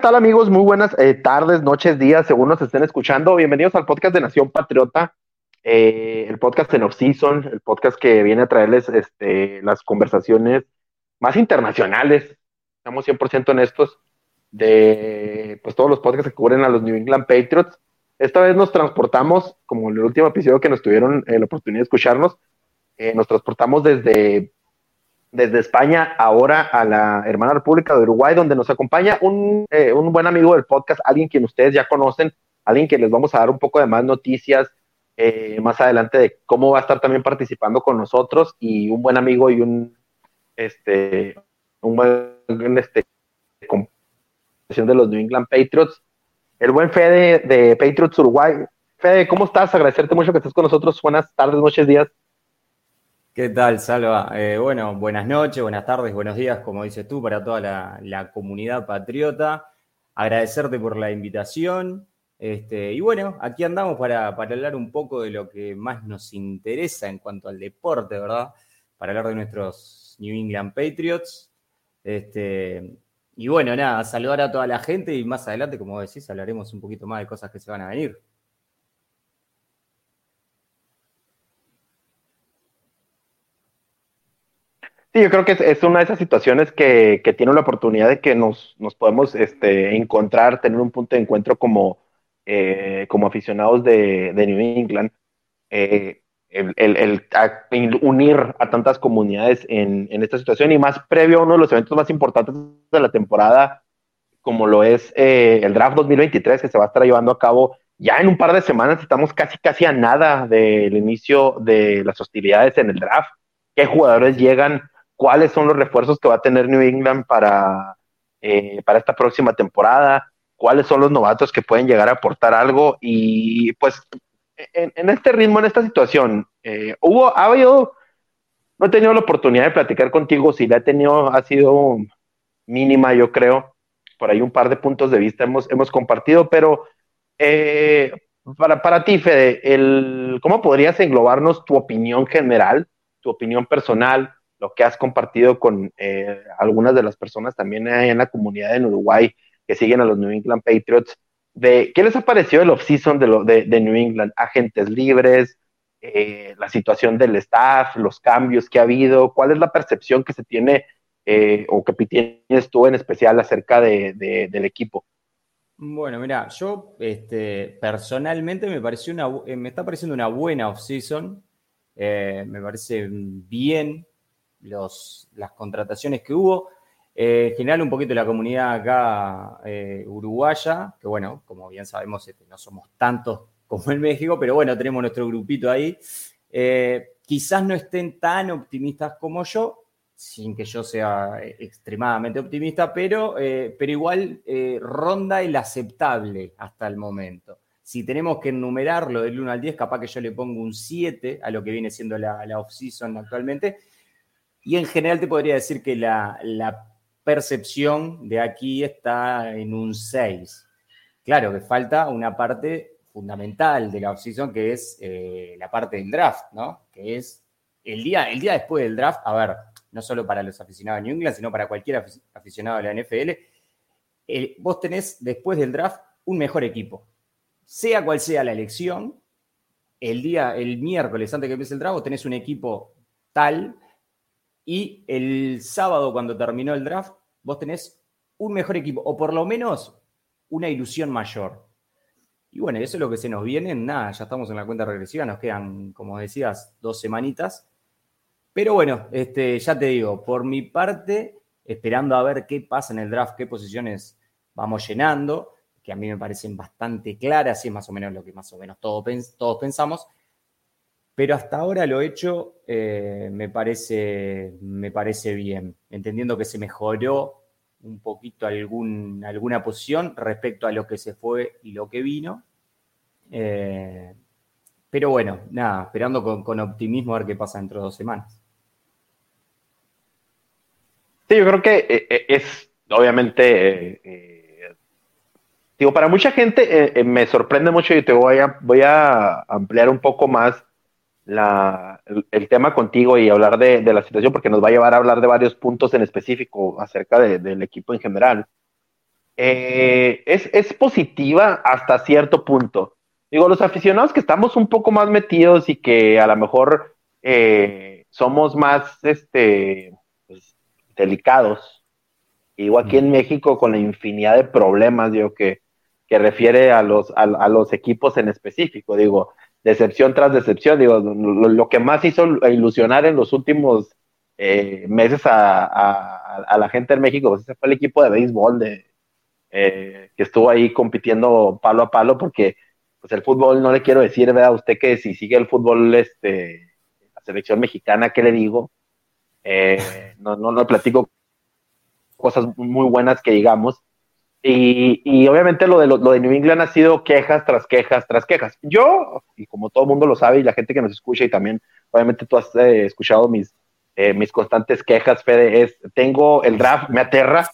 ¿Qué tal amigos? Muy buenas eh, tardes, noches, días, según nos estén escuchando. Bienvenidos al podcast de Nación Patriota, eh, el podcast en off-season, el podcast que viene a traerles este, las conversaciones más internacionales, estamos 100% honestos, de pues, todos los podcasts que cubren a los New England Patriots. Esta vez nos transportamos, como en el último episodio que nos tuvieron eh, la oportunidad de escucharnos, nos transportamos desde desde España ahora a la hermana República de Uruguay, donde nos acompaña un, eh, un, buen amigo del podcast, alguien quien ustedes ya conocen, alguien que les vamos a dar un poco de más noticias eh, más adelante de cómo va a estar también participando con nosotros y un buen amigo y un este un buen este de los New England Patriots, el buen Fede de Patriots Uruguay. Fede, ¿cómo estás? Agradecerte mucho que estés con nosotros. Buenas tardes, noches, días. ¿Qué tal, Salva? Eh, bueno, buenas noches, buenas tardes, buenos días, como dices tú, para toda la, comunidad patriota. Agradecerte por la invitación. Este, y bueno, aquí andamos para, hablar un poco de lo que más nos interesa en cuanto al deporte, ¿verdad? Para hablar de nuestros New England Patriots. Este, y bueno, nada, saludar a toda la gente y más adelante, como decís, hablaremos un poquito más de cosas que se van a venir. Sí, yo creo que es, una de esas situaciones que, tiene la oportunidad de que nos, podemos este, encontrar, tener un punto de encuentro como, eh, como aficionados de, New England. Eh, el, unir a tantas comunidades en, esta situación y más previo a uno de los eventos más importantes de la temporada, como lo es eh, el draft 2023 que se va a estar llevando a cabo ya en un par de semanas. Estamos casi, casi a nada del inicio de las hostilidades en el draft. ¿Qué jugadores llegan? Cuáles son los refuerzos que va a tener New England para, eh, para esta próxima temporada, cuáles son los novatos que pueden llegar a aportar algo y pues en, este ritmo, en esta situación, eh, hubo, ha habido, no he tenido la oportunidad de platicar contigo, si la he tenido, ha sido mínima, yo creo, por ahí un par de puntos de vista hemos, hemos compartido, pero eh, para, para ti, Fede, el, ¿cómo podrías englobarnos tu opinión general, tu opinión personal? Lo que has compartido con eh, algunas de las personas también en la comunidad en Uruguay que siguen a los New England Patriots, de qué les ha parecido el off-season de, de, New England, agentes libres, eh, la situación del staff, los cambios que ha habido, cuál es la percepción que se tiene eh, o que tienes tú en especial acerca de, del equipo. Bueno, mira, yo este, personalmente me, pareció una, me está pareciendo una buena off-season, me parece bien las contrataciones que hubo. Eh, en general, un poquito la comunidad acá eh, uruguaya, que bueno, como bien sabemos, este, no somos tantos como en México, pero bueno, tenemos nuestro grupito ahí. Eh, quizás no estén tan optimistas como yo, sin que yo sea extremadamente optimista, pero, pero igual ronda el aceptable hasta el momento. Si tenemos que enumerarlo del 1 al 10, capaz que yo le pongo un 7 a lo que viene siendo la, la off-season actualmente, y en general te podría decir que la, percepción de aquí está en un 6. Claro que falta una parte fundamental de la offseason que es eh, la parte del draft, ¿no? Que es el día, el día después del draft, a ver, no solo para los aficionados de New England, sino para cualquier aficionado de la NFL, vos tenés después del draft un mejor equipo. Sea cual sea la elección, el día, el miércoles antes que empiece el draft, vos tenés un equipo tal y el sábado, cuando terminó el draft, vos tenés un mejor equipo, o por lo menos una ilusión mayor. Y bueno, eso es lo que se nos viene. Nada, ya estamos en la cuenta regresiva, nos quedan, como decías, dos semanitas. Pero bueno, este, ya te digo, por mi parte, esperando a ver qué pasa en el draft, qué posiciones vamos llenando, que a mí me parecen bastante claras, y es más o menos lo que más o menos todos, todos pensamos. Pero hasta ahora lo hecho eh, me, parece, me parece bien, entendiendo que se mejoró un poquito algún, alguna posición respecto a lo que se fue y lo que vino. Eh, pero bueno, nada, esperando con, optimismo a ver qué pasa dentro de dos semanas. Sí, yo creo que eh, es, obviamente, digo, para mucha gente me sorprende mucho y te voy a, voy a ampliar un poco más la, el, tema contigo y hablar de, la situación, porque nos va a llevar a hablar de varios puntos en específico acerca del equipo en general. Eh, es, positiva hasta cierto punto. Digo, los aficionados que estamos un poco más metidos y que a lo mejor eh, somos más este, pues, delicados. Digo, aquí en México con la infinidad de problemas, digo, que, que refiere a los, a los equipos en específico. Digo, decepción tras decepción. Digo, lo, que más hizo ilusionar en los últimos eh, meses a, la gente en México, pues ese fue el equipo de béisbol de, eh, que estuvo ahí compitiendo palo a palo, porque pues el fútbol, no le quiero decir, vea usted que si sigue el fútbol, este, la selección mexicana, ¿qué le digo? Eh, no, no, no platico cosas muy buenas que digamos, y, obviamente lo de, lo, de New England ha sido quejas tras quejas tras quejas. Yo, y como todo el mundo lo sabe y la gente que nos escucha y también, obviamente tú has eh, escuchado mis, eh, mis constantes quejas, Fede, es, tengo el draft, me aterra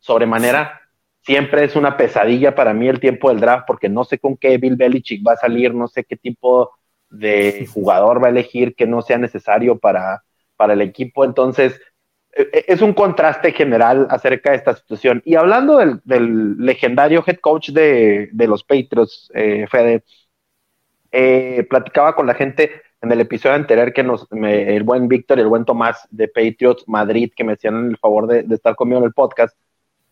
sobremanera. Siempre es una pesadilla para mí el tiempo del draft porque no sé con qué Bill Belichick va a salir, no sé qué tipo de jugador va a elegir que no sea necesario para, para el equipo. Entonces, es un contraste general acerca de esta situación. Y hablando del, legendario head coach de, los Patriots, eh, Fede, eh, platicaba con la gente en el episodio anterior que nos, el buen Víctor y el buen Tomás de Patriots Madrid, que me hacían el favor de, estar conmigo en el podcast,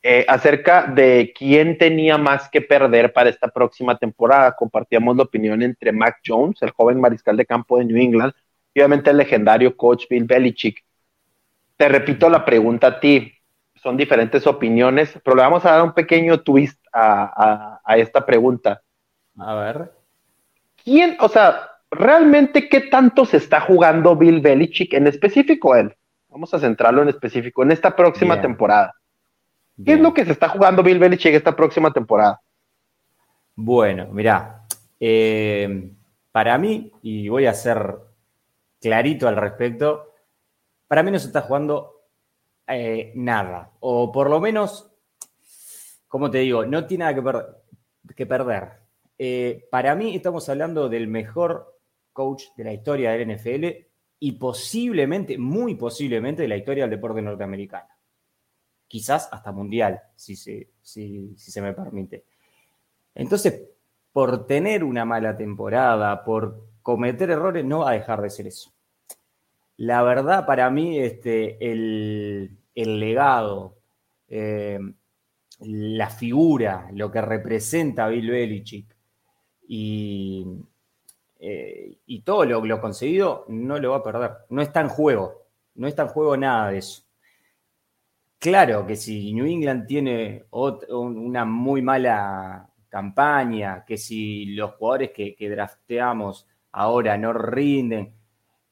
eh, acerca de quién tenía más que perder para esta próxima temporada. Compartíamos la opinión entre Mac Jones, el joven mariscal de campo de New England, y obviamente el legendario coach Bill Belichick te repito la pregunta a ti. Son diferentes opiniones, pero le vamos a dar un pequeño twist a, esta pregunta. A ver. ¿Quién, o sea, realmente qué tanto se está jugando Bill Belichick, en específico él? Vamos a centrarlo en específico, en esta próxima temporada. ¿Qué es lo que se está jugando Bill Belichick esta próxima temporada? Bueno, mira, eh, para mí, y voy a ser clarito al respecto, para mí no se está jugando eh, nada. O por lo menos, como te digo, no tiene nada que, perder. Eh, para mí estamos hablando del mejor coach de la historia del NFL y posiblemente, muy posiblemente, de la historia del deporte norteamericano. Quizás hasta mundial, si se, si se me permite. Entonces, por tener una mala temporada, por cometer errores, no va a dejar de ser eso. La verdad, para mí, este, el, legado, eh, la figura, lo que representa Bill Belichick y, eh, y todo lo, lo conseguido, no lo va a perder. No está en juego. No está en juego nada de eso. Claro que si New England tiene una muy mala campaña, que si los jugadores que, que drafteamos ahora no rinden,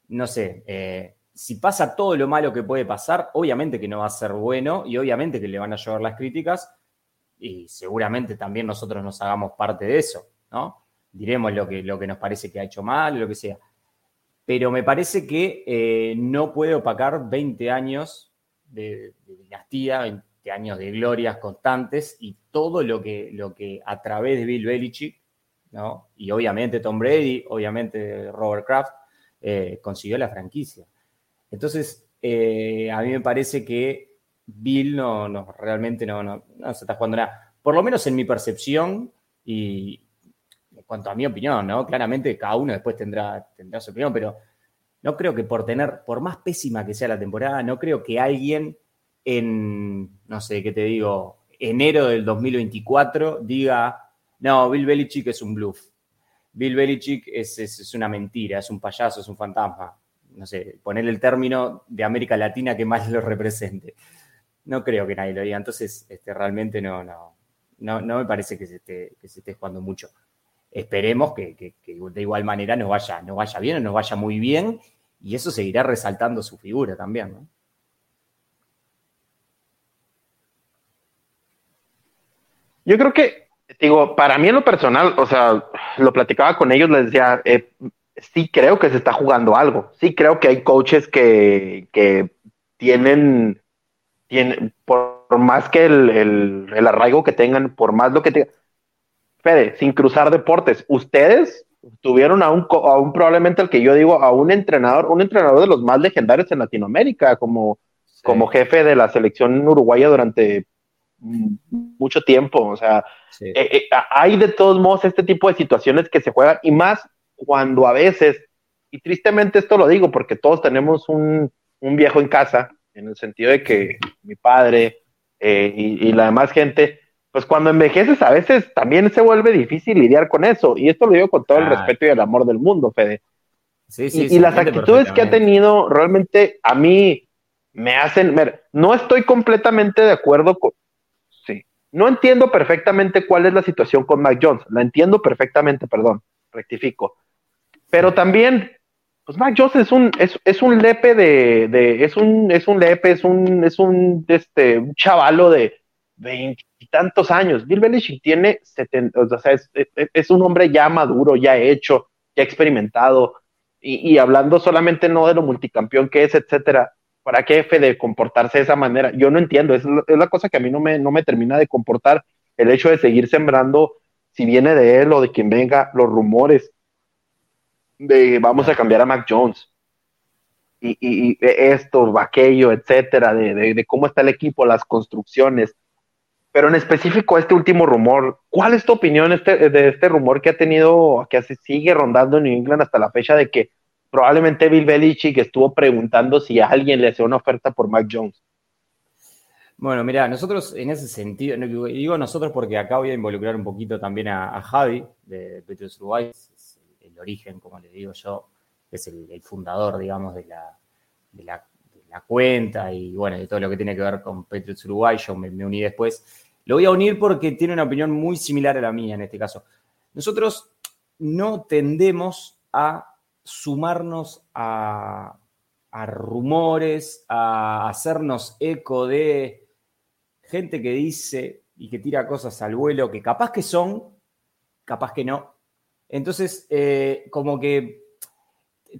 no sé, eh, si pasa todo lo malo que puede pasar, obviamente que no va a ser bueno y obviamente que le van a llevar las críticas y seguramente también nosotros nos hagamos parte de eso, ¿no? Diremos lo que, lo que nos parece que ha hecho mal, lo que sea. Pero me parece que eh, no puede opacar 20 años de, dinastía, 20 años de glorias constantes y todo lo que, lo que a través de Bill Belichick, ¿no? Y obviamente Tom Brady, obviamente Robert Kraft, eh, consiguió la franquicia. Entonces, eh, a mí me parece que Bill no, no realmente no, no, se está jugando nada. Por lo menos en mi percepción y en cuanto a mi opinión, ¿no? Claramente cada uno después tendrá, tendrá su opinión, pero no creo que por tener, por más pésima que sea la temporada, no creo que alguien en, no sé, ¿qué te digo? Enero del 2024 diga, no, Bill Belichick es un bluff. Bill Belichick es, una mentira, es un payaso, es un fantasma. No sé, poner el término de América Latina que más lo represente. No creo que nadie lo diga, entonces este, realmente no, no, no, me parece que se, esté, que se esté jugando mucho. esperemos que, de igual manera nos vaya, nos vaya bien o nos vaya muy bien y eso seguirá resaltando su figura también, ¿no? Yo creo que, digo, para mí en lo personal, o sea, lo platicaba con ellos, les decía, eh, sí creo que se está jugando algo, sí creo que hay coaches que, tienen, tienen, por más que el, arraigo que tengan, por más lo que tengan, Fede, sin cruzar deportes, ustedes tuvieron a un, a un probablemente el que yo digo, a un entrenador, un entrenador de los más legendarios en Latinoamérica, como, como jefe de la selección uruguaya durante mucho tiempo. O sea, eh, eh, hay de todos modos este tipo de situaciones que se juegan y más cuando a veces, y tristemente esto lo digo porque todos tenemos un, viejo en casa, en el sentido de que mi padre eh, y, la demás gente, pues cuando envejeces a veces también se vuelve difícil lidiar con eso. Y esto lo digo con todo el respeto y el amor del mundo, Fede. y, las actitudes que ha tenido realmente a mí me hacen, ver, no estoy completamente de acuerdo con, sí, no entiendo perfectamente cuál es la situación con Mac Jones, la entiendo perfectamente, perdón, rectifico, pero también, pues Mac Jones es un, es, un lepe de, es un, es un lepe, es un, es un, este, un chavalo de veintitantos años. Bill Belichick tiene 70, o sea, es, un hombre ya maduro, ya hecho, ya experimentado, y, hablando solamente no de lo multicampeón que es, etcétera. ¿Para qué F de comportarse de esa manera? Yo no entiendo, es, la cosa que a mí no me, no me termina de comportar el hecho de seguir sembrando, si viene de él o de quien venga, los rumores de vamos a cambiar a Mac Jones. Y, y, esto, aquello, etcétera, de, cómo está el equipo, las construcciones. Pero en específico, este último rumor, ¿cuál es tu opinión este, de este rumor que ha tenido, que se sigue rondando en New England hasta la fecha de que probablemente Bill Belichick estuvo preguntando si a alguien le hacía una oferta por Mac Jones? Bueno, mira, nosotros en ese sentido, digo nosotros porque acá voy a involucrar un poquito también a, Javi de Petrus Uruguay, origen, como le digo yo, es el, fundador, digamos, de la, cuenta y bueno, de todo lo que tiene que ver con Patriots Uruguay, yo me, uní después. Lo voy a unir porque tiene una opinión muy similar a la mía en este caso. Nosotros no tendemos a sumarnos a, rumores, a hacernos eco de gente que dice y que tira cosas al vuelo que capaz que son, capaz que no, entonces, eh, como que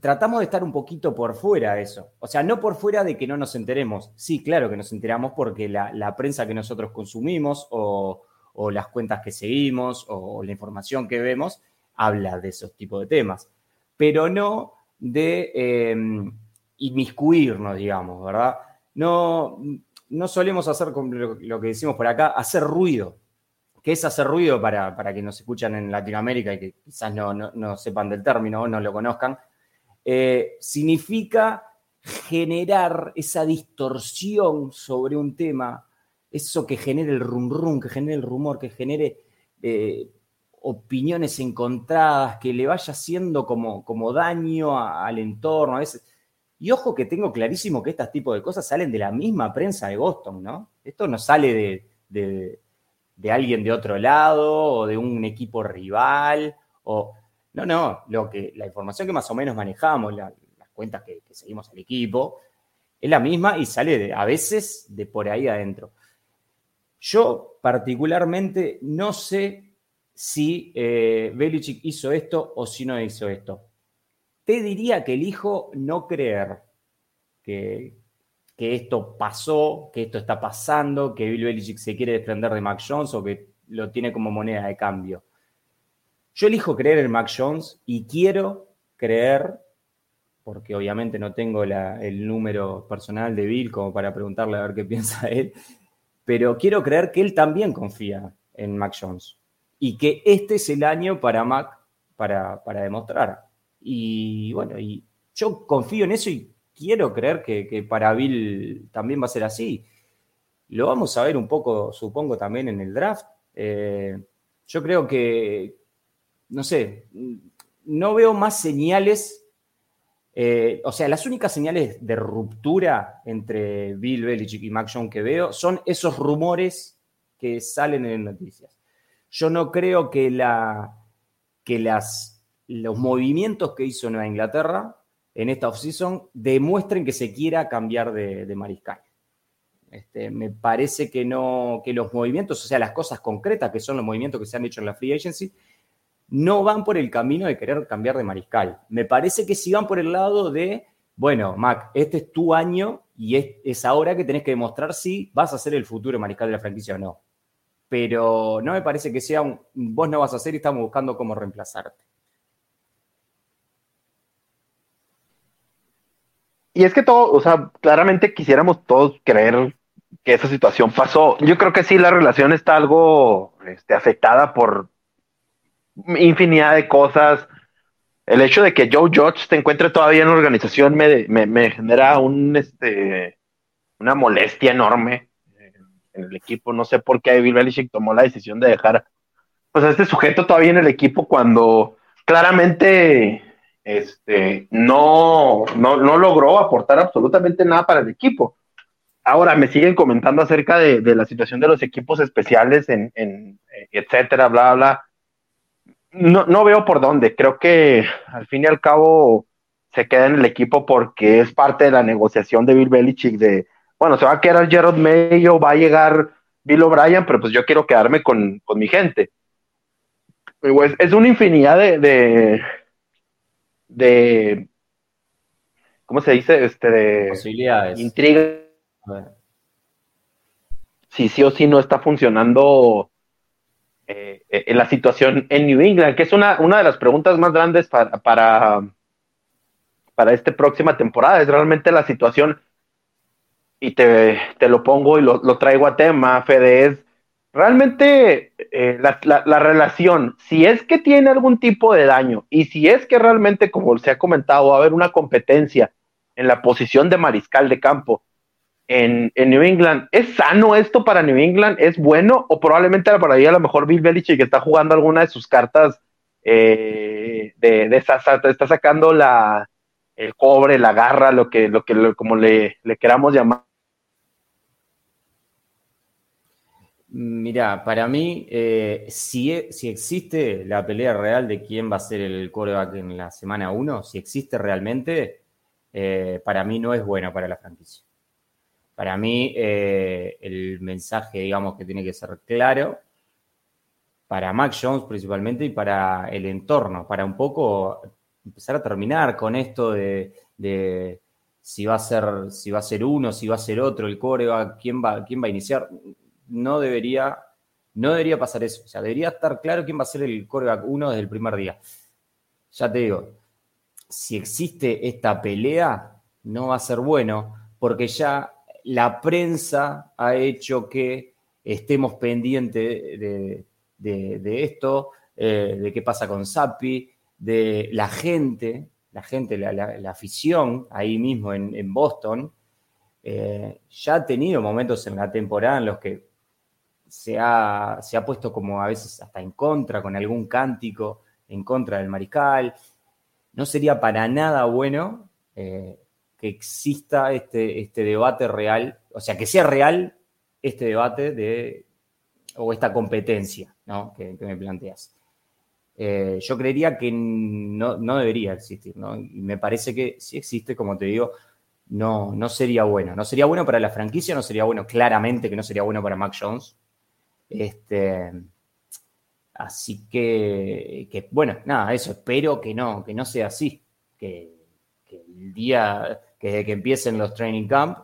tratamos de estar un poquito por fuera de eso. O sea, no por fuera de que no nos enteremos. Sí, claro que nos enteramos porque la, prensa que nosotros consumimos o, las cuentas que seguimos o, la información que vemos habla de esos tipos de temas. Pero no de em, inmiscuirnos, digamos, ¿verdad? No, no solemos hacer, lo que decimos por acá, hacer ruido que es hacer ruido para, para que nos escuchan en Latinoamérica y que quizás no, sepan del término o no lo conozcan, eh, significa generar esa distorsión sobre un tema, eso que genere el rum rum, que genere el rumor, que genere eh, opiniones encontradas, que le vaya haciendo como, como daño al entorno a veces. Y ojo que tengo clarísimo que este tipo de cosas salen de la misma prensa de Boston, ¿no? Esto no sale de de alguien de otro lado o de un equipo rival. O, no, no, lo que, la información que más o menos manejamos, las cuentas que, seguimos al equipo, es la misma y sale a veces de por ahí adentro. Yo particularmente no sé si eh, Belichick hizo esto o si no hizo esto. Te diría que elijo no creer que, esto pasó, que esto está pasando, que Bill Belichick se quiere desprender de Mac Jones o que lo tiene como moneda de cambio. Yo elijo creer en Mac Jones y quiero creer, porque obviamente no tengo el número personal de Bill como para preguntarle a ver qué piensa él, pero quiero creer que él también confía en Mac Jones y que este es el año para Mac para, para demostrar. Y bueno, y yo confío en eso y quiero creer que, para Bill también va a ser así. Lo vamos a ver un poco, supongo, también en el draft. Eh, yo creo que, no sé, no veo más señales, eh, o sea, las únicas señales de ruptura entre Bill Belichick y Mac Jones que veo son esos rumores que salen en noticias. Yo no creo que la, que las, los movimientos que hizo Nueva Inglaterra en esta offseason demuestren que se quiera cambiar de, mariscal. Este, me parece que no, que los movimientos, o sea, las cosas concretas que son los movimientos que se han hecho en la free agency, no van por el camino de querer cambiar de mariscal. Me parece que sí van por el lado de, bueno, Mac, este es tu año y es, ahora que tenés que demostrar si vas a ser el futuro mariscal de la franquicia o no. Pero no me parece que sea un, vos no vas a ser y estamos buscando cómo reemplazarte. Y es que todo, o sea, claramente quisiéramos todos creer que esa situación pasó. Yo creo que sí, la relación está algo este, afectada por, infinidad de cosas. El hecho de que Joe Judge se encuentre todavía en la organización me, genera un, este, una molestia enorme en el equipo. No sé por qué Bill Belichick tomó la decisión de dejar pues, a este sujeto todavía en el equipo cuando claramente este, no, no, logró aportar absolutamente nada para el equipo. Ahora me siguen comentando acerca de, la situación de los equipos especiales, en, en etcétera, bla, bla no, no veo por dónde. Creo que al fin y al cabo se queda en el equipo porque es parte de la negociación de Bill Belichick de, bueno, se va a quedar Gerard Mayo, va a llegar Bill O'Brien, pero pues yo quiero quedarme con, mi gente. Pues, es una infinidad de, de, ¿cómo se dice? Este, de posibilidades. Intriga. Si sí o sí no está funcionando eh, eh, la situación en New England, que es una, una de las preguntas más grandes para, para, para esta próxima temporada. Es realmente la situación, y te, lo pongo y lo, traigo a tema, Fede, es realmente eh, la, relación, si es que tiene algún tipo de daño y si es que realmente, como se ha comentado, va a haber una competencia en la posición de mariscal de campo, en, New England. ¿Es sano esto para New England? ¿Es bueno? O probablemente para ahí a lo mejor Bill Belichick está jugando alguna de sus cartas eh, de, de está sacando la, el cobre, la garra, lo que, lo que como le, queramos llamar. Mira, para mí, eh, si, si, existe la pelea real de quién va a ser el quarterback en la semana 1, si existe realmente, eh, para mí no es bueno para la franquicia. Para mí, eh, el mensaje, digamos, que tiene que ser claro para Mac Jones principalmente y para el entorno, para un poco empezar a terminar con esto de, si va a ser, si va a ser uno, si va a ser otro, el coreback, quién va, quién va a iniciar. No debería, no debería pasar eso. O sea, debería estar claro quién va a ser el coreback uno desde el primer día. Ya te digo, si existe esta pelea, no va a ser bueno, porque ya la prensa ha hecho que estemos pendientes de, esto, eh, de qué pasa con Sapi, de la gente, la gente, la, afición ahí mismo en, Boston, eh, ya ha tenido momentos en la temporada en los que se ha, se ha puesto como a veces hasta en contra, con algún cántico en contra del mariscal. No sería para nada bueno eh, que exista este, este debate real, o sea, que sea real este debate de, o esta competencia ¿no? que, me planteas. Eh, yo creería que no, debería existir, ¿no? Y me parece que si existe, como te digo, no, no sería bueno. No sería bueno para la franquicia, no sería bueno, claramente que no sería bueno para Mac Jones. Este, así que, que, bueno, nada, eso, espero que no, que no sea así. Que, que el día, que que empiecen los training camp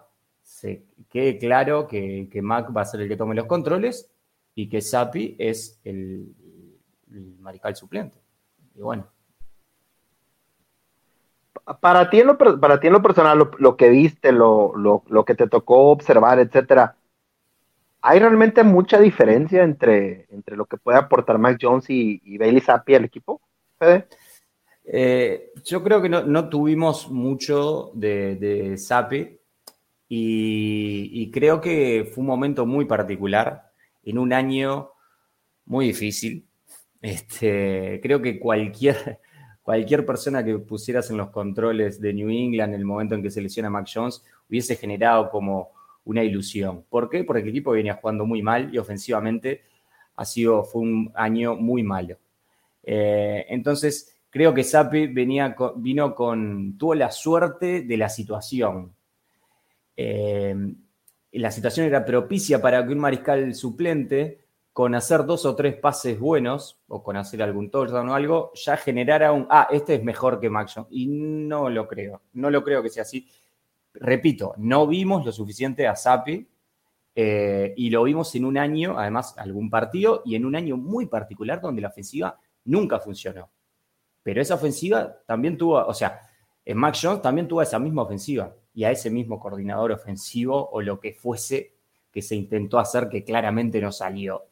se quede claro que, Mac va a ser el que tome los controles y que Sapi es el, mariscal suplente. Y bueno. Para ti en lo, para ti en lo personal, lo, que viste, lo, que te tocó observar, etcétera, ¿hay realmente mucha diferencia entre, entre lo que puede aportar Mac Jones y, Bailey Sapi al equipo? Eh, yo creo que no, tuvimos mucho de, de Sapi y, creo que fue un momento muy particular en un año muy difícil. Este, creo que cualquier, cualquier persona que pusieras en los controles de New England en el momento en que se lesiona Mac Jones hubiese generado como una ilusión. ¿Por qué? Porque el equipo venía jugando muy mal y ofensivamente ha sido, fue un año muy malo. Eh, entonces, creo que Sapi venía vino con, tuvo la suerte de la situación. Eh, la situación era propicia para que un mariscal suplente, con hacer dos o tres pases buenos, o con hacer algún touchdown o algo, ya generara un, ah, este es mejor que Mac Jones. Y no lo creo, no lo creo que sea así. Repito, no vimos lo suficiente a Sapi eh, y lo vimos en un año, además, algún partido, y en un año muy particular donde la ofensiva nunca funcionó. Pero esa ofensiva también tuvo, o sea, en Mac Jones también tuvo esa misma ofensiva y a ese mismo coordinador ofensivo o lo que fuese que se intentó hacer que claramente no salió,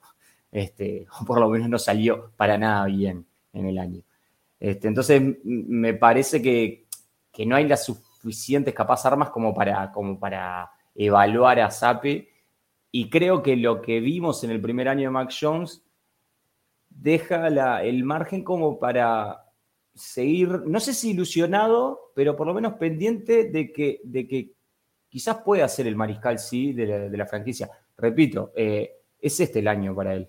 este, o por lo menos no salió para nada bien en el año. Este, entonces, me parece que, que, no hay las suficientes capaz armas como para, como para evaluar a Sape y creo que lo que vimos en el primer año de Mac Jones deja el margen como para seguir, no sé si ilusionado, pero por lo menos pendiente de que, de que quizás pueda ser el mariscal sí de la, franquicia. Repito, eh, es este el año para él.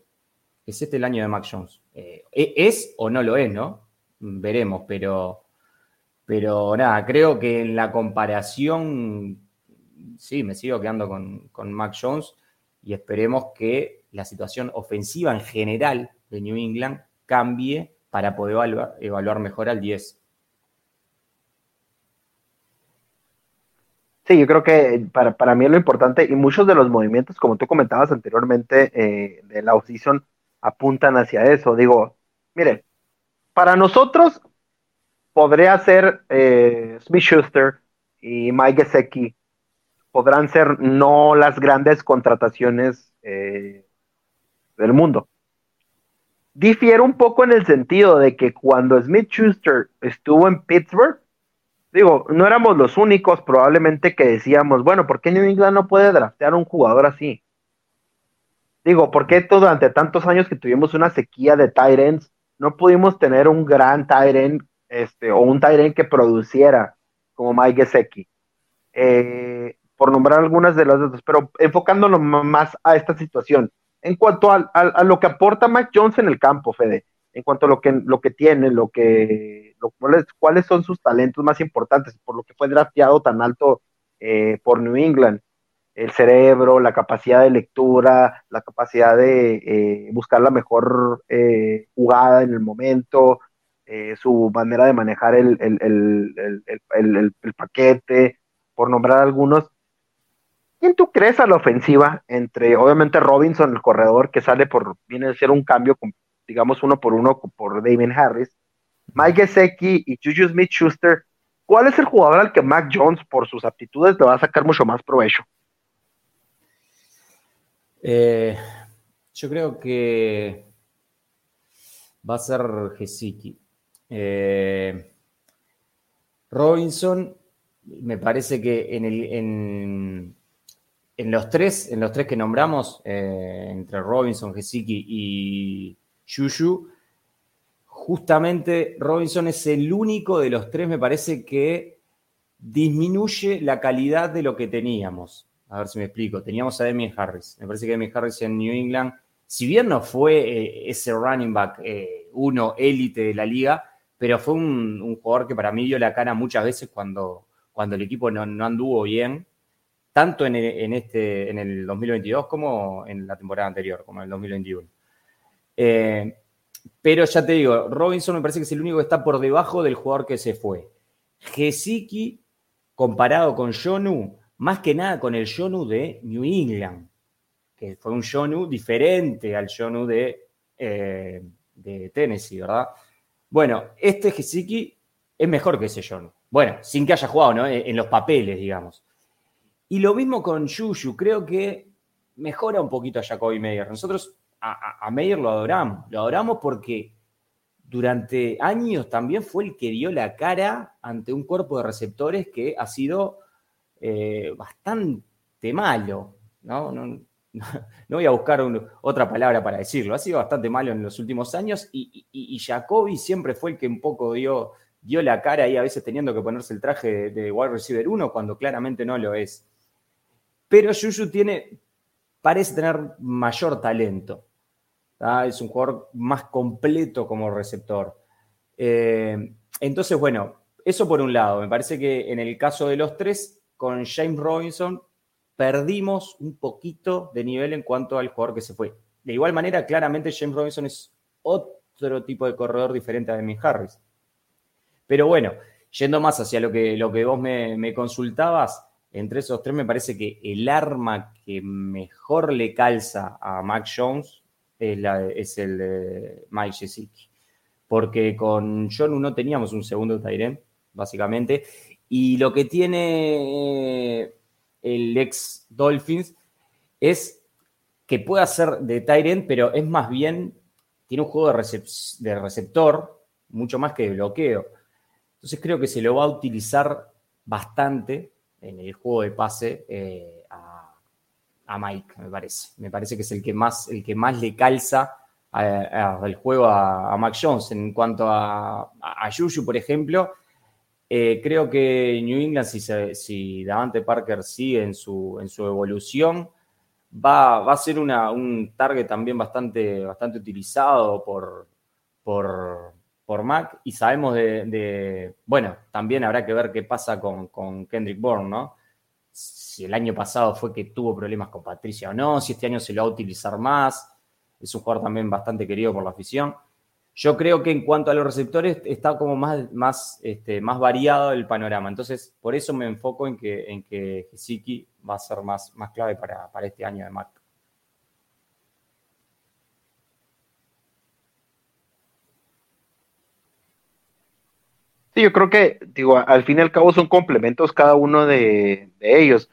Es este el año de Mac Jones. Eh, e, ¿Es o no lo es, no? Veremos, pero, pero nada, creo que en la comparación, sí, me sigo quedando con, con Mac Jones y esperemos que la situación ofensiva en general de New England cambie para poder evaluar, mejor al 10. Sí, yo creo que para, para, mí es lo importante y muchos de los movimientos, como tú comentabas anteriormente, eh, de la off-season apuntan hacia eso. Digo, miren, para nosotros podría ser eh, Smith Schuster y Mike Gesecki podrán ser no las grandes contrataciones eh, del mundo. Difiere un poco en el sentido de que cuando Smith Schuster estuvo en Pittsburgh, digo, no éramos los únicos probablemente que decíamos, bueno, ¿por qué New England no puede draftear un jugador así? Digo, ¿por qué durante tantos años que tuvimos una sequía de Tyrants no pudimos tener un gran Tyrant este, o un Tyrant que produciera como Mike Gesecki? Eh, por nombrar algunas de las otras, pero enfocándonos más a esta situación. En cuanto a, lo que aporta Mac Jones en el campo, Fede, en cuanto a lo que, lo que tiene, lo que, cuáles, son sus talentos más importantes, por lo que fue drafteado tan alto eh, por New England, el cerebro, la capacidad de lectura, la capacidad de eh, buscar la mejor jugada en el momento, su manera de manejar el, el paquete, por nombrar algunos, ¿Quién tú crees a la ofensiva entre, obviamente, Robinson, el corredor, que sale por, viene a ser un cambio, digamos, uno por uno por Damien Harris, Mike Gesecki y Juju Smith Schuster? ¿Cuál es el jugador al que Mac Jones, por sus aptitudes, le va a sacar mucho más provecho? Eh, yo creo que va a ser Gesicki. Eh, Robinson, me parece que en el, en, los tres, en los tres que nombramos, eh, entre Robinson, Gesicki y Yuyu, justamente Robinson es el único de los tres, me parece, que disminuye la calidad de lo que teníamos. A ver si me explico. Teníamos a Demian Harris. Me parece que Demian Harris en New England, si bien no fue eh, ese running back uno élite de la liga, pero fue un, jugador que para mí dio la cara muchas veces cuando, cuando el equipo no, anduvo bien tanto en, este, en el 2022 como en la temporada anterior, como en el 2021. Eh, pero ya te digo, Robinson me parece que es el único que está por debajo del jugador que se fue. Gesicki, comparado con Jonu, más que nada con el Jonu de New England, que fue un Jonu diferente al Jonu de, eh, de Tennessee, ¿verdad? Bueno, este Gesicki es mejor que ese Jonu. Bueno, sin que haya jugado, ¿no? En los papeles, digamos. Y lo mismo con Yuyu, creo que mejora un poquito a Jacoby Meyer. Nosotros a, Meyer lo adoramos, lo adoramos porque durante años también fue el que dio la cara ante un cuerpo de receptores que ha sido eh, bastante malo. No, voy a buscar otra palabra para decirlo, ha sido bastante malo en los últimos años y, y, Jacoby siempre fue el que un poco dio, dio la cara ahí a veces teniendo que ponerse el traje de, de wide receiver 1 cuando claramente no lo es. Pero Yuyu tiene, parece tener mayor talento. es un jugador más completo como receptor. Eh, entonces, bueno, eso por un lado. Me parece que en el caso de los tres, con James Robinson perdimos un poquito de nivel en cuanto al jugador que se fue. De igual manera, claramente James Robinson es otro tipo de corredor diferente a Demi Harris. Pero bueno, yendo más hacia lo que, lo que vos me, consultabas, entre esos tres me parece que el arma que mejor le calza a Mac Jones es, el de Mike Gesicki. Porque con John no teníamos un segundo Tyrant, básicamente. Y lo que tiene el ex Dolphins es que puede hacer de Tyrant, pero es más bien, tiene un juego de, receptor mucho más que de bloqueo. Entonces creo que se lo va a utilizar bastante en el juego de pase eh, a, Mike, me parece. Me parece que es el que más, el que más le calza al juego a, Mac Jones. En cuanto a, a, Juju, por ejemplo, eh, creo que New England, si, si Davante Parker sigue en su, en su evolución, va, va a ser un target también bastante, bastante utilizado por, por, por Mac y sabemos de, bueno, también habrá que ver qué pasa con, con, Kendrick Bourne, ¿no? Si el año pasado fue que tuvo problemas con Patricia o no, si este año se lo va a utilizar más, es un jugador también bastante querido por la afición. Yo creo que en cuanto a los receptores está como más, más, este, más variado el panorama. Entonces, por eso me enfoco en que, en que va a ser más, más clave para, este año de Mac. Sí, yo creo que, digo, al fin y al cabo son complementos cada uno de, de ellos.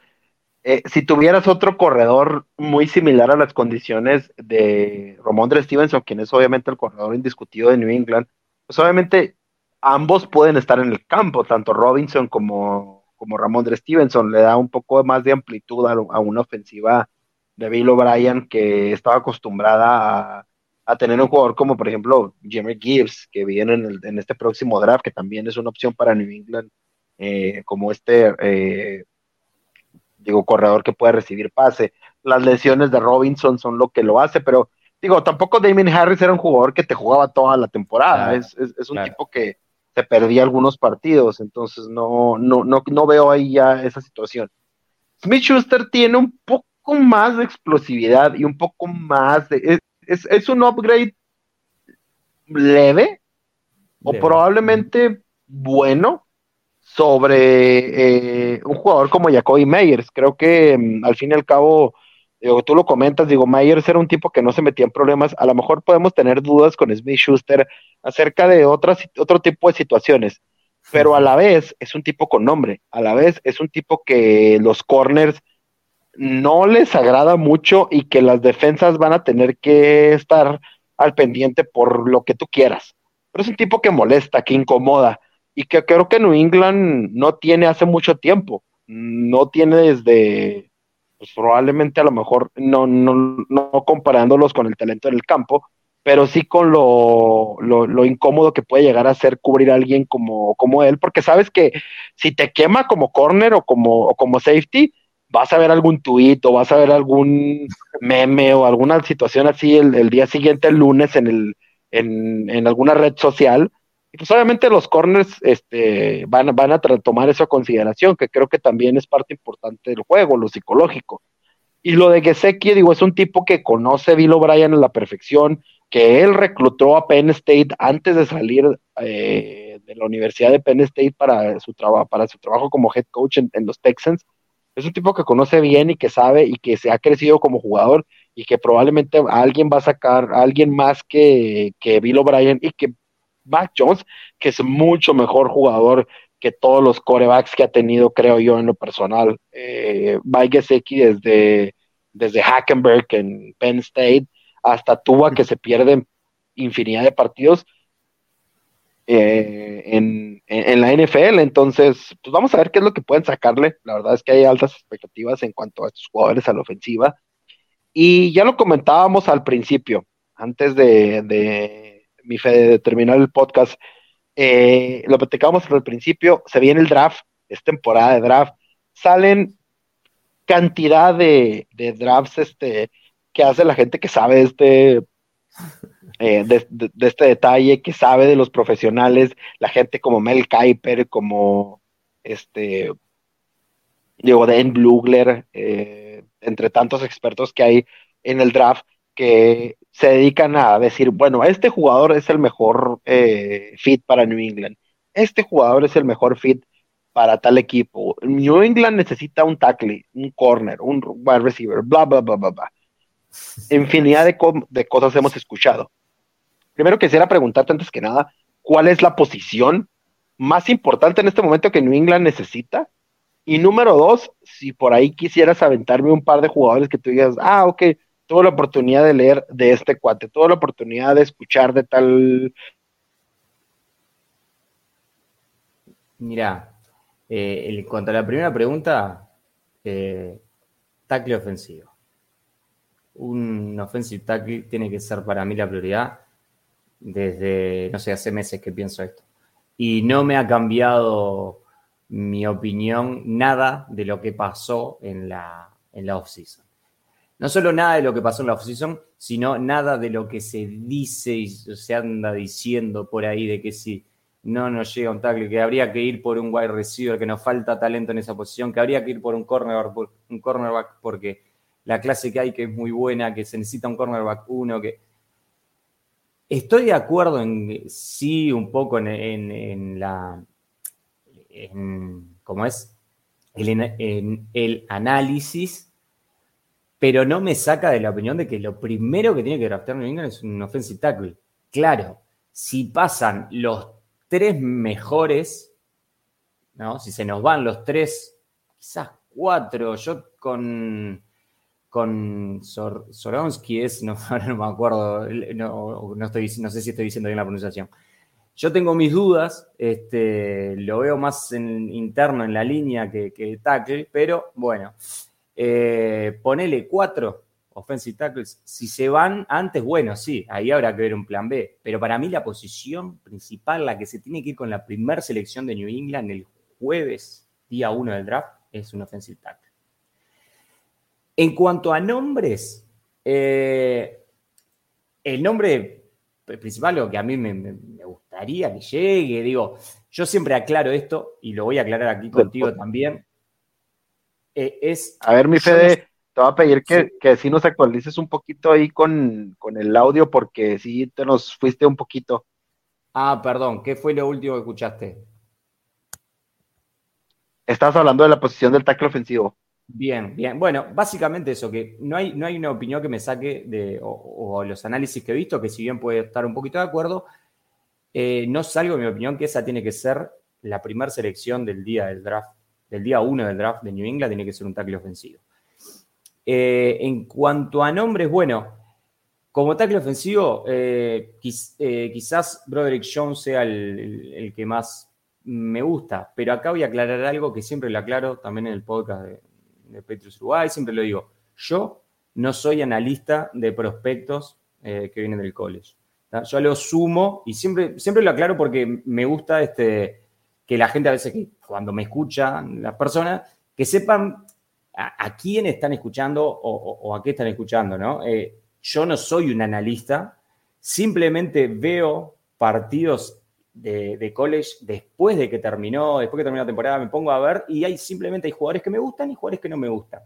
Eh, si tuvieras otro corredor muy similar a las condiciones de Romondre Stevenson, quien es obviamente el corredor indiscutido de New England, pues obviamente ambos pueden estar en el campo, tanto Robinson como, como Ramondre Stevenson. Le da un poco más de amplitud a, una ofensiva de Bill O'Brien que estaba acostumbrada a, tener un jugador como, por ejemplo, Jimmy Gibbs, que viene en, este próximo draft, que también es una opción para New England, eh, como este. Eh, digo, corredor que puede recibir pase. Las lesiones de Robinson son lo que lo hace, pero digo, tampoco Damien Harris era un jugador que te jugaba toda la temporada, es, un tipo que se perdía algunos partidos, entonces no, no, no, no veo ahí ya esa situación. Smith Schuster tiene un poco más de explosividad y un poco más de. Es, es, un upgrade leve, o probablemente bueno, sobre eh, un jugador como Jacoby Meyers. Creo que mm, al fin y al cabo, tú lo comentas, digo, Meyers era un tipo que no se metía en problemas. A lo mejor podemos tener dudas con Smith Schuster acerca de otras, otro tipo de situaciones, pero a la vez es un tipo con nombre, a la vez es un tipo que los corners no les agrada mucho y que las defensas van a tener que estar al pendiente por lo que tú quieras. Pero es un tipo que molesta, que incomoda y que creo que New England no tiene hace mucho tiempo, no tiene desde, pues probablemente a lo mejor, no, no, no comparándolos con el talento del campo, pero sí con lo, lo, incómodo que puede llegar a ser cubrir a alguien como, como él, porque sabes que si te quema como corner o como, como safety, vas a ver algún tuit o vas a ver algún meme o alguna situación así el, el día siguiente, el lunes, en, el, en, en alguna red social, y pues obviamente los corners este, van, van a tomar eso a consideración, que creo que también es parte importante del juego, lo psicológico. Y lo de Gesecki, digo, es un tipo que conoce a Bill O'Brien a la perfección, que él reclutó a Penn State antes de salir eh, de la Universidad de Penn State para su, para su trabajo como head coach en, los Texans. Es un tipo que conoce bien y que sabe y que se ha crecido como jugador y que probablemente alguien va a sacar, alguien más que, que Bill O'Brien y que Mac Jones, que es mucho mejor jugador que todos los corebacks que ha tenido, creo yo, en lo personal. Eh, Mike desde, desde Hackenberg en Penn State hasta Tuba, que se pierden infinidad de partidos eh, en, la NFL. Entonces, pues vamos a ver qué es lo que pueden sacarle. La verdad es que hay altas expectativas en cuanto a estos jugadores a la ofensiva. Y ya lo comentábamos al principio, antes de mi fe de terminar el podcast, eh, lo platicábamos al principio, se viene el draft, es temporada de draft, salen cantidad de, drafts este, que hace la gente que sabe este, eh, de, este detalle, que sabe de los profesionales, la gente como Mel Kiper, como este, digo, Dan Blugler, eh, entre tantos expertos que hay en el draft, que se dedican a decir, bueno, este jugador es el mejor eh, fit para New England, este jugador es el mejor fit para tal equipo. New England necesita un tackle, un corner, un wide receiver, bla, bla, bla, bla, bla. Infinidad de, de cosas hemos escuchado. Primero quisiera preguntarte antes que nada, ¿cuál es la posición más importante en este momento que New England necesita? Y número dos, si por ahí quisieras aventarme un par de jugadores que tú digas, ah, ok, tuve la oportunidad de leer de este cuate, tuve la oportunidad de escuchar de tal. Mira, eh, en cuanto a la primera pregunta, eh, tackle ofensivo. Un offensive tackle tiene que ser para mí la prioridad desde, no sé, hace meses que pienso esto. Y no me ha cambiado mi opinión nada de lo que pasó en la, en la off-season. No solo nada de lo que pasó en la off-season, sino nada de lo que se dice y se anda diciendo por ahí de que si no nos llega un tackle, que habría que ir por un wide receiver, que nos falta talento en esa posición, que habría que ir por un cornerback, un cornerback porque la clase que hay que es muy buena, que se necesita un cornerback uno, que Estoy de acuerdo en sí, un poco en, la. ¿Cómo es? En, el análisis, pero no me saca de la opinión de que lo primero que tiene que draftear New England es un offensive tackle. Claro, si pasan los tres mejores, ¿no? Si se nos van los tres, quizás cuatro, yo con con Soronsky es, no, no me acuerdo, no, no, estoy, no sé si estoy diciendo bien la pronunciación. Yo tengo mis dudas, este, lo veo más en, interno en la línea que, que tackle, pero bueno, eh, ponele cuatro offensive tackles. Si se van antes, bueno, sí, ahí habrá que ver un plan B. Pero para mí la posición principal, la que se tiene que ir con la primera selección de New England el jueves, día uno del draft, es un offensive tackle. En cuanto a nombres, eh, el nombre principal, lo que a mí me, gustaría que llegue, digo, yo siempre aclaro esto y lo voy a aclarar aquí contigo también. Eh, es, a ver, mi Fede, te voy a pedir que, si nos actualices un poquito ahí con, el audio porque sí te nos fuiste un poquito. Ah, perdón, ¿qué fue lo último que escuchaste? Estás hablando de la posición del tackle ofensivo. Bien, bien. Bueno, básicamente eso, que no hay, no hay una opinión que me saque de, o, los análisis que he visto, que si bien puede estar un poquito de acuerdo, eh, no salgo de mi opinión que esa tiene que ser la primera selección del día del draft, del día uno del draft de New England, tiene que ser un tackle ofensivo. Eh, en cuanto a nombres, bueno, como tackle ofensivo, eh, quizás Broderick Jones sea el, que más me gusta, pero acá voy a aclarar algo que siempre lo aclaro también en el podcast de, de Petrus Uruguay, siempre lo digo, yo no soy analista de prospectos eh, que vienen del college. Yo lo sumo y siempre, siempre lo aclaro porque me gusta este, que la gente a veces, cuando me escuchan las personas, que sepan a, quién están escuchando o, a qué están escuchando, ¿no? Eh, yo no soy un analista, simplemente veo partidos de, college después de que terminó, después que terminó la temporada, me pongo a ver y hay simplemente hay jugadores que me gustan y jugadores que no me gustan.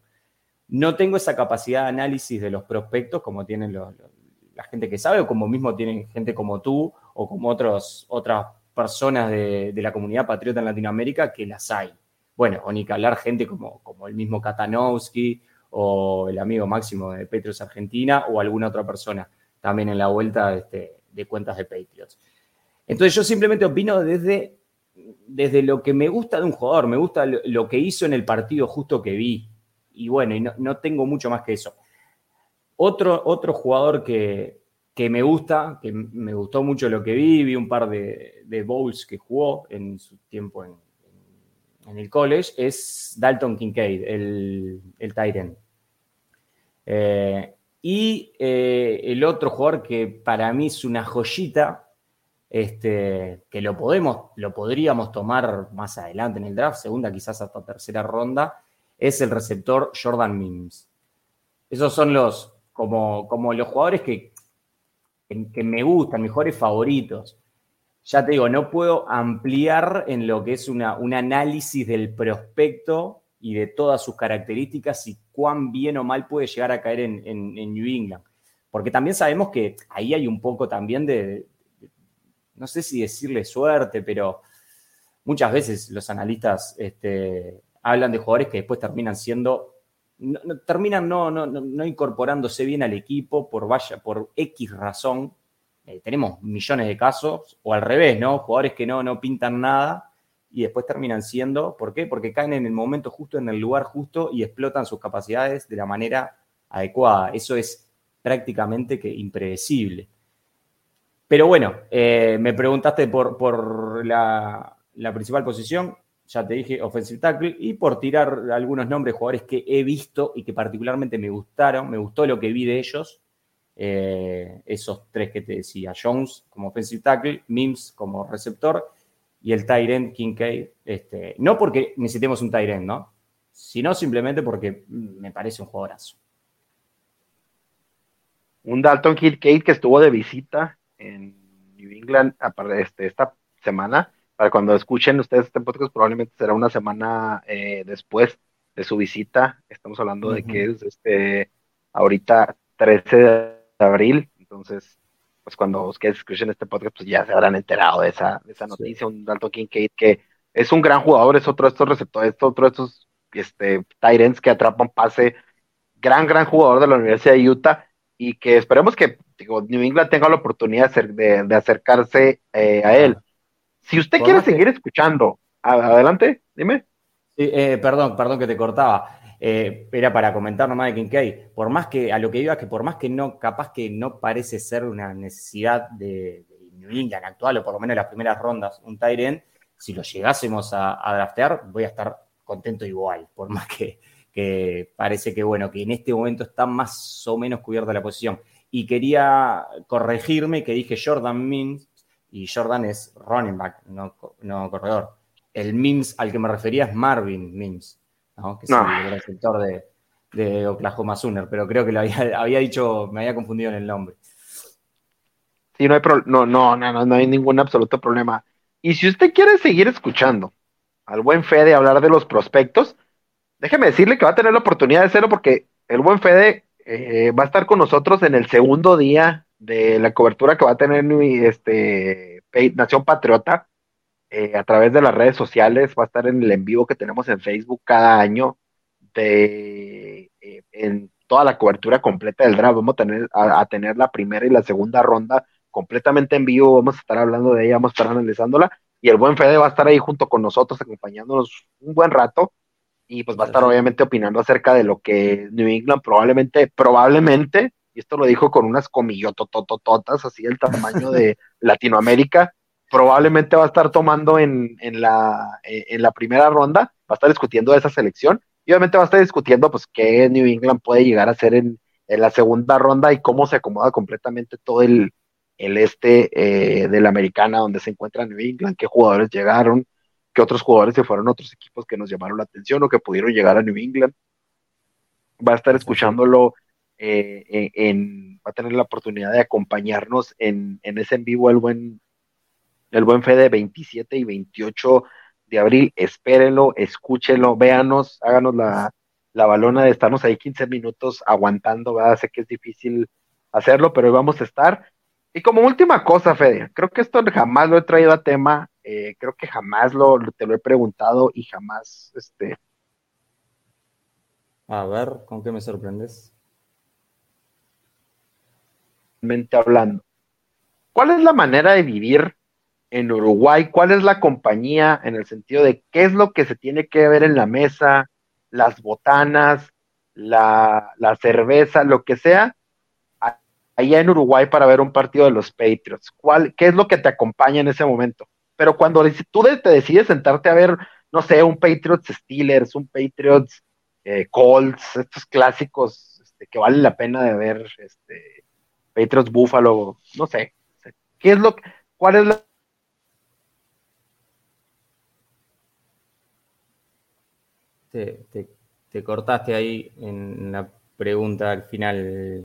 No tengo esa capacidad de análisis de los prospectos como tienen la gente que sabe o como mismo tienen gente como tú o como otros, otras personas de, la comunidad patriota en Latinoamérica que las hay. Bueno, o ni que hablar gente como, como el mismo Katanowski o el amigo máximo de Petros Argentina o alguna otra persona también en la vuelta este, de cuentas de Patriots. Entonces yo simplemente opino desde, desde lo que me gusta de un jugador, me gusta lo, que hizo en el partido justo que vi. Y bueno, y no, tengo mucho más que eso. Otro, otro jugador que, me gusta, que me gustó mucho lo que vi, vi un par de, de bowls que jugó en su tiempo en, el college, es Dalton Kincaid, el, el Tyrant. Eh, y eh, el otro jugador que para mí es una joyita, este, que lo, podemos, lo podríamos tomar más adelante en el draft, segunda, quizás hasta tercera ronda, es el receptor Jordan Mims. Esos son los, como, como los jugadores que que, me gustan, mejores favoritos. Ya te digo, no puedo ampliar en lo que es una, un análisis del prospecto y de todas sus características y cuán bien o mal puede llegar a caer en, New England. Porque también sabemos que ahí hay un poco también de, no sé si decirle suerte, pero muchas veces los analistas este, hablan de jugadores que después terminan siendo no, terminan no, no, incorporándose bien al equipo por, vaya, por X razón. Eh, tenemos millones de casos, o al revés, ¿no? Jugadores que no, no pintan nada y después terminan siendo, ¿por qué? Porque caen en el momento justo, en el lugar justo y explotan sus capacidades de la manera adecuada. Eso es prácticamente que impredecible. Pero bueno, eh, me preguntaste por, por la principal posición ya te dije, offensive tackle, y por tirar algunos nombres de jugadores que he visto y que particularmente me gustaron, me gustó lo que vi de ellos, eh, esos tres que te decía, Jones como offensive tackle, Mims como receptor y el Tyrant Kincaid, este, no porque necesitemos un Tyrant, ¿no? Sino simplemente porque me parece un jugadorazo. Un Dalton Kincaid que estuvo de visita en New England este, esta semana para cuando escuchen ustedes este podcast, probablemente será una semana eh, después de su visita. Estamos hablando de que es este ahorita 13 de abril, entonces, pues cuando ustedes escuchen este podcast, pues ya se habrán enterado de esa, de esa noticia. Un Dalton Kincaid que es un gran jugador, es otro de estos receptores, es otro de estos este, Tyrants que atrapan pase, gran, gran jugador de la Universidad de Utah y que esperemos que digo, New England tenga la oportunidad de, de acercarse eh, a él. Si usted quiere seguir escuchando, adelante, dime. Sí, eh, perdón, perdón que te cortaba. Eh, era para comentar nomás de Kincaid. Por más que, a lo que iba, que por más que no, capaz que no parece ser una necesidad de, New England actual, o por lo menos en las primeras rondas, un Tyrion, si lo llegásemos a, draftear, voy a estar contento igual, por más que, que parece que, bueno, que en este momento está más o menos cubierta la posición. Y quería corregirme que dije Jordan Means, y Jordan es running back, no, corredor. El Mims al que me refería es Marvin Mims, que es el receptor de, de, Oklahoma Sooner, pero creo que lo había, dicho, me había confundido en el nombre. Sí, no hay, no, no, no, no hay ningún absoluto problema. Y si usted quiere seguir escuchando al buen Fede hablar de los prospectos, déjeme decirle que va a tener la oportunidad de hacerlo porque el buen Fede eh, va a estar con nosotros en el segundo día de la cobertura que va a tener este, Nación Patriota eh, a través de las redes sociales, va a estar en el en vivo que tenemos en Facebook cada año de eh, en toda la cobertura completa del draft. Vamos a tener, a, tener la primera y la segunda ronda completamente en vivo, vamos a estar hablando de ella, vamos a estar analizándola, y el buen Fede va a estar ahí junto con nosotros, acompañándonos un buen rato, y pues va a estar obviamente opinando acerca de lo que New England probablemente, probablemente y esto lo dijo con unas comillotototototas, así el tamaño de Latinoamérica, probablemente va a estar tomando en, en, la, en la primera ronda, va a estar discutiendo esa selección, y obviamente va a estar discutiendo pues qué New England puede llegar a hacer en, en la segunda ronda y cómo se acomoda completamente todo el, el este eh, de la americana donde se encuentra New England, qué jugadores llegaron, qué otros jugadores se fueron a otros equipos que nos llamaron la atención o que pudieron llegar a New England. Va a estar escuchándolo eh, en, va a tener la oportunidad de acompañarnos en, ese en vivo el buen, el buen Fede 27 y 28 de abril. Espérenlo, escúchenlo, véanos, háganos la, la balona de estarnos ahí 15 minutos aguantando. Sé que es difícil hacerlo, pero hoy vamos a estar. Y como última cosa, Fede, creo que esto jamás lo he traído a tema, eh, creo que jamás lo, te lo he preguntado y jamás, este... A ver, ¿con qué me sorprendes? Hablando. ¿Cuál es la manera de vivir en Uruguay? ¿Cuál es la compañía en el sentido de qué es lo que se tiene que ver en la mesa, las botanas, la, cerveza, lo que sea, allá en Uruguay para ver un partido de los Patriots? ¿Cuál, ¿Qué es lo que te acompaña en ese momento? Pero cuando tú te decides sentarte a ver, no sé, un Patriots Steelers, un Patriots eh, Colts, estos clásicos este, que vale la pena de ver, este, Patriots Buffalo, no sé. ¿Qué es lo cuál es la te, te cortaste ahí en la pregunta al final.